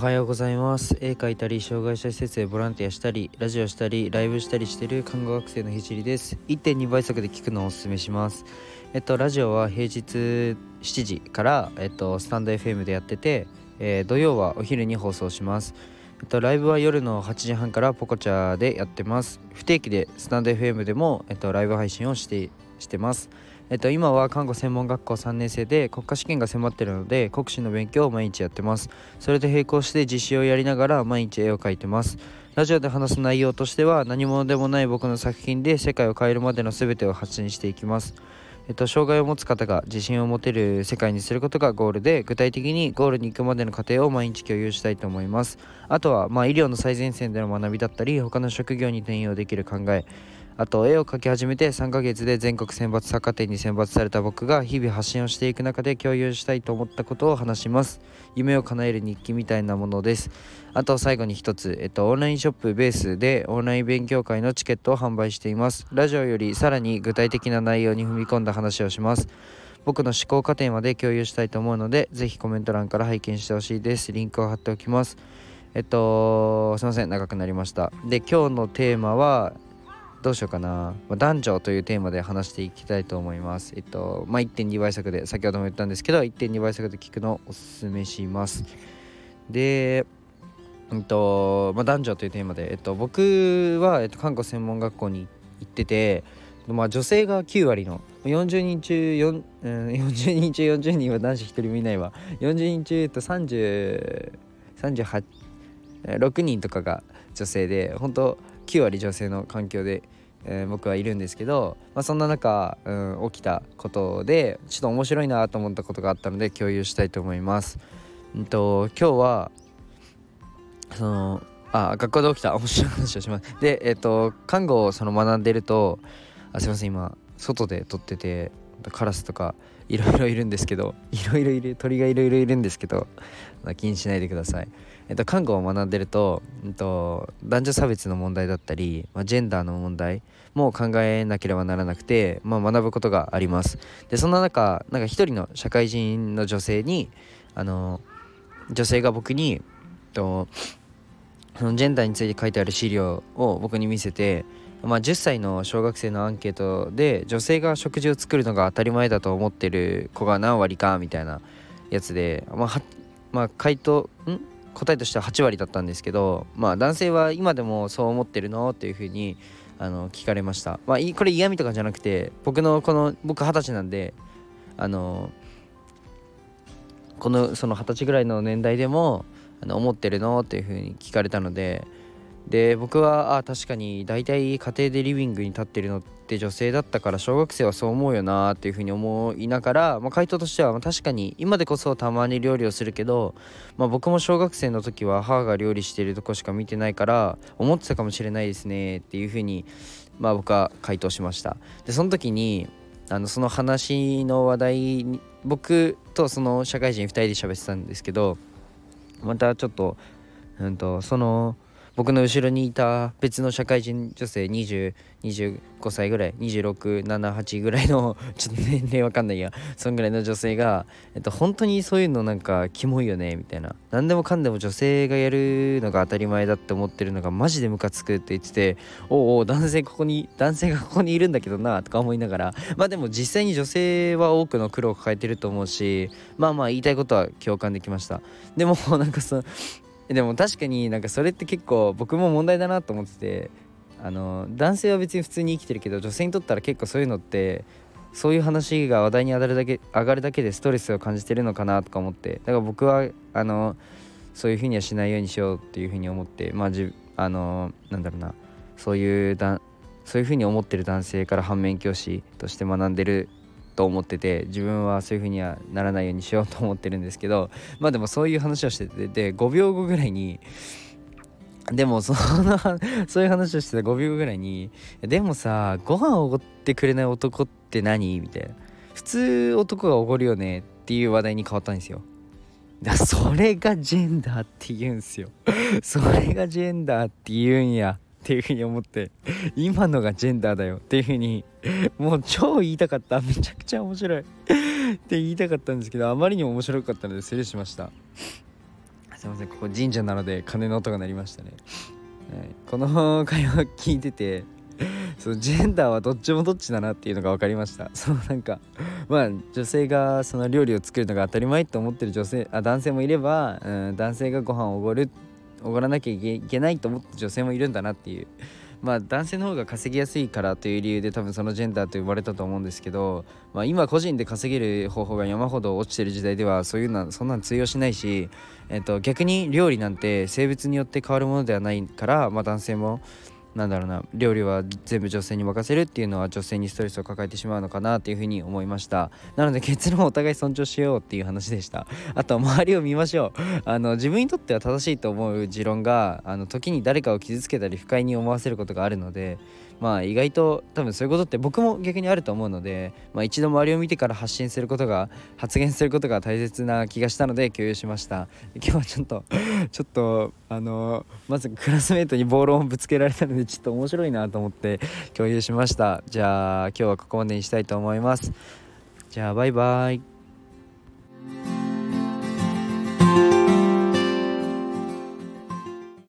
はようございます。絵描いたり障害者施設でボランティアしたりラジオしたりライブしたりしてる看護学生のひじりです。1.2倍速で聞くのをおすすめします。えっとラジオは平日7時からえっとスタンド FM でやってて、えー、土曜はお昼に放送します。えっとライブは夜の8時半からポコチャでやってます。不定期でスタンド FM でもえっとライブ配信をしてしてます。えっと、今は看護専門学校3年生で国家試験が迫ってるので国試の勉強を毎日やってます。それと並行して実習をやりながら毎日絵を描いてます。ラジオで話す内容としては何者でもない僕の作品で世界を変えるまでの全てを発信していきます。えっと、障害を持つ方が自信を持てる世界にすることがゴールで具体的にゴールに行くまでの過程を毎日共有したいと思います。あとはまあ医療の最前線での学びだったり他の職業に転用できる考え。あと絵を描き始めて3ヶ月で全国選抜作家展に選抜された僕が日々発信をしていく中で共有したいと思ったことを話します。夢を叶える日記みたいなものです。あと最後に一つ、えっと、オンラインショップベースでオンライン勉強会のチケットを販売しています。ラジオよりさらに具体的な内容に踏み込んだ話をします。僕の思考過程まで共有したいと思うのでぜひコメント欄から拝見してほしいです。リンクを貼っておきます。えっとすいません。長くなりました。で今日のテーマはどうしようかな、まあ、男女というテーマで話していきたいと思います。えっと、まあ、1.2倍速で、先ほども言ったんですけど、1.2倍速で聞くのをおすすめします。で、えっと、まあ、男女というテーマで、えっと、僕は、えっと、看護専門学校に行ってて、まあ、女性が9割の40人中4、うん、40人中40人は男子1人もいないわ40人中えっと30 38 6人とかが女性で本当9割女性の環境で、えー、僕はいるんですけど、まあ、そんな中、うん、起きたことでちょっと面白いなと思ったことがあったので共有したいと思います。うんと今日はそのあ学校で起きた面白い話をします。でえっ、ー、と看護をその学んでるとあすいません今外で撮っててカラスとかいろいろいるんですけど いろいろいる鳥がいろいろいるんですけど、気にしないでください。えっと、看護を学んでると、えっと、男女差別の問題だったり、まあ、ジェンダーの問題も考えなければならなくて、まあ、学ぶことがあります。でそんな中なんか一人の社会人の女性にあの女性が僕に、えっと、ジェンダーについて書いてある資料を僕に見せて、まあ、10歳の小学生のアンケートで女性が食事を作るのが当たり前だと思ってる子が何割かみたいなやつで、まあ、まあ、回答ん？答えとしては8割だったんですけどまあ男性は今でもそう思ってるの？っていうふうにあの聞かれました。まあこれ嫌味とかじゃなくて僕のこの僕二十歳なんであのこのその二十歳ぐらいの年代でもあの思ってるの？っていうふうに聞かれたのでで僕はあ確かに大体家庭でリビングに立ってるのって女性だったから小学生はそう思うよなっていうふうに思いながら、まあ、回答としては、まあ、確かに今でこそたまに料理をするけど、まあ、僕も小学生の時は母が料理してるとこしか見てないから思ってたかもしれないですねっていうふうに、まあ、僕は回答しました。でその時にあのその話の話題に僕とその社会人2人で喋ってたんですけどまたちょっと,、うんとその僕の後ろにいた別の社会人女性2025歳ぐらい2678ぐらいの ちょっと年齢わかんないや。そんぐらいの女性が、えっと、本当にそういうのなんかキモいよねみたいな。何でもかんでも女性がやるのが当たり前だって思ってるのがマジでムカつくって言ってておお男性ここに男性がここにいるんだけどなとか思いながら。まあでも実際に女性は多くの苦労を抱えてると思うしまあまあ言いたいことは共感できました。でもなんかそでも確かになんかそれって結構僕も問題だなと思っててあの男性は別に普通に生きてるけど女性にとったら結構そういうのってそういう話が話題に上がるだけ上がるだけでストレスを感じてるのかなとか思ってだから僕はあのそういうふうにはしないようにしようっていうふうに思ってまあじあのなんだろうなそういうだそういうふうに思ってる男性から反面教師として学んでると思ってて自分はそういう風にはならないようにしようと思ってるんですけどまあでもそういう話をしててで5秒後ぐらいにでもそのそういう話をしてた5秒後ぐらいにでもさご飯をおごってくれない男って何？みたいな。普通男がおごるよねっていう話題に変わったんですよ。だそれがジェンダーって言うんすよ。それがジェンダーって言うんや。っていうふうに思って今のがジェンダーだよ。っていうふうにもう超言いたかった。めちゃくちゃ面白い。って言いたかったんですけどあまりにも面白かったので失礼しました。すいません。ここ神社なので鐘の音が鳴りましたね、はい、この会話聞いててそのジェンダーはどっちもどっちだなっていうのが分かりました。そのなんかまあ女性がその料理を作るのが当たり前と思ってる女性あ男性もいれば、うん、男性がご飯をおごるおごらなきゃいけないと思って女性もいるんだなっていう。まあ男性の方が稼ぎやすいからという理由で多分そのジェンダーと呼ばれたと思うんですけど、まあ、今個人で稼げる方法が山ほど落ちてる時代ではそういうのはそんなん通用しないし、えっと、逆に料理なんて性別によって変わるものではないから、まあ、男性もなんだろうな料理は全部女性に任せるっていうのは女性にストレスを抱えてしまうのかなっていうふうに思いました。なので結論をお互い尊重しようっていう話でした。あと周りを見ましょう。あの自分にとっては正しいと思う持論があの時に誰かを傷つけたり不快に思わせることがあるのでまあ意外と多分そういうことって僕も逆にあると思うので、まあ、一度周りを見てから発信することが発言することが大切な気がしたので共有しました。今日はちょっと ちょっとあのまずクラスメートに暴論をぶつけられたのでちょっと面白いなと思って共有しました。じゃあ今日はここまでにしたいと思います。じゃあバイバイ。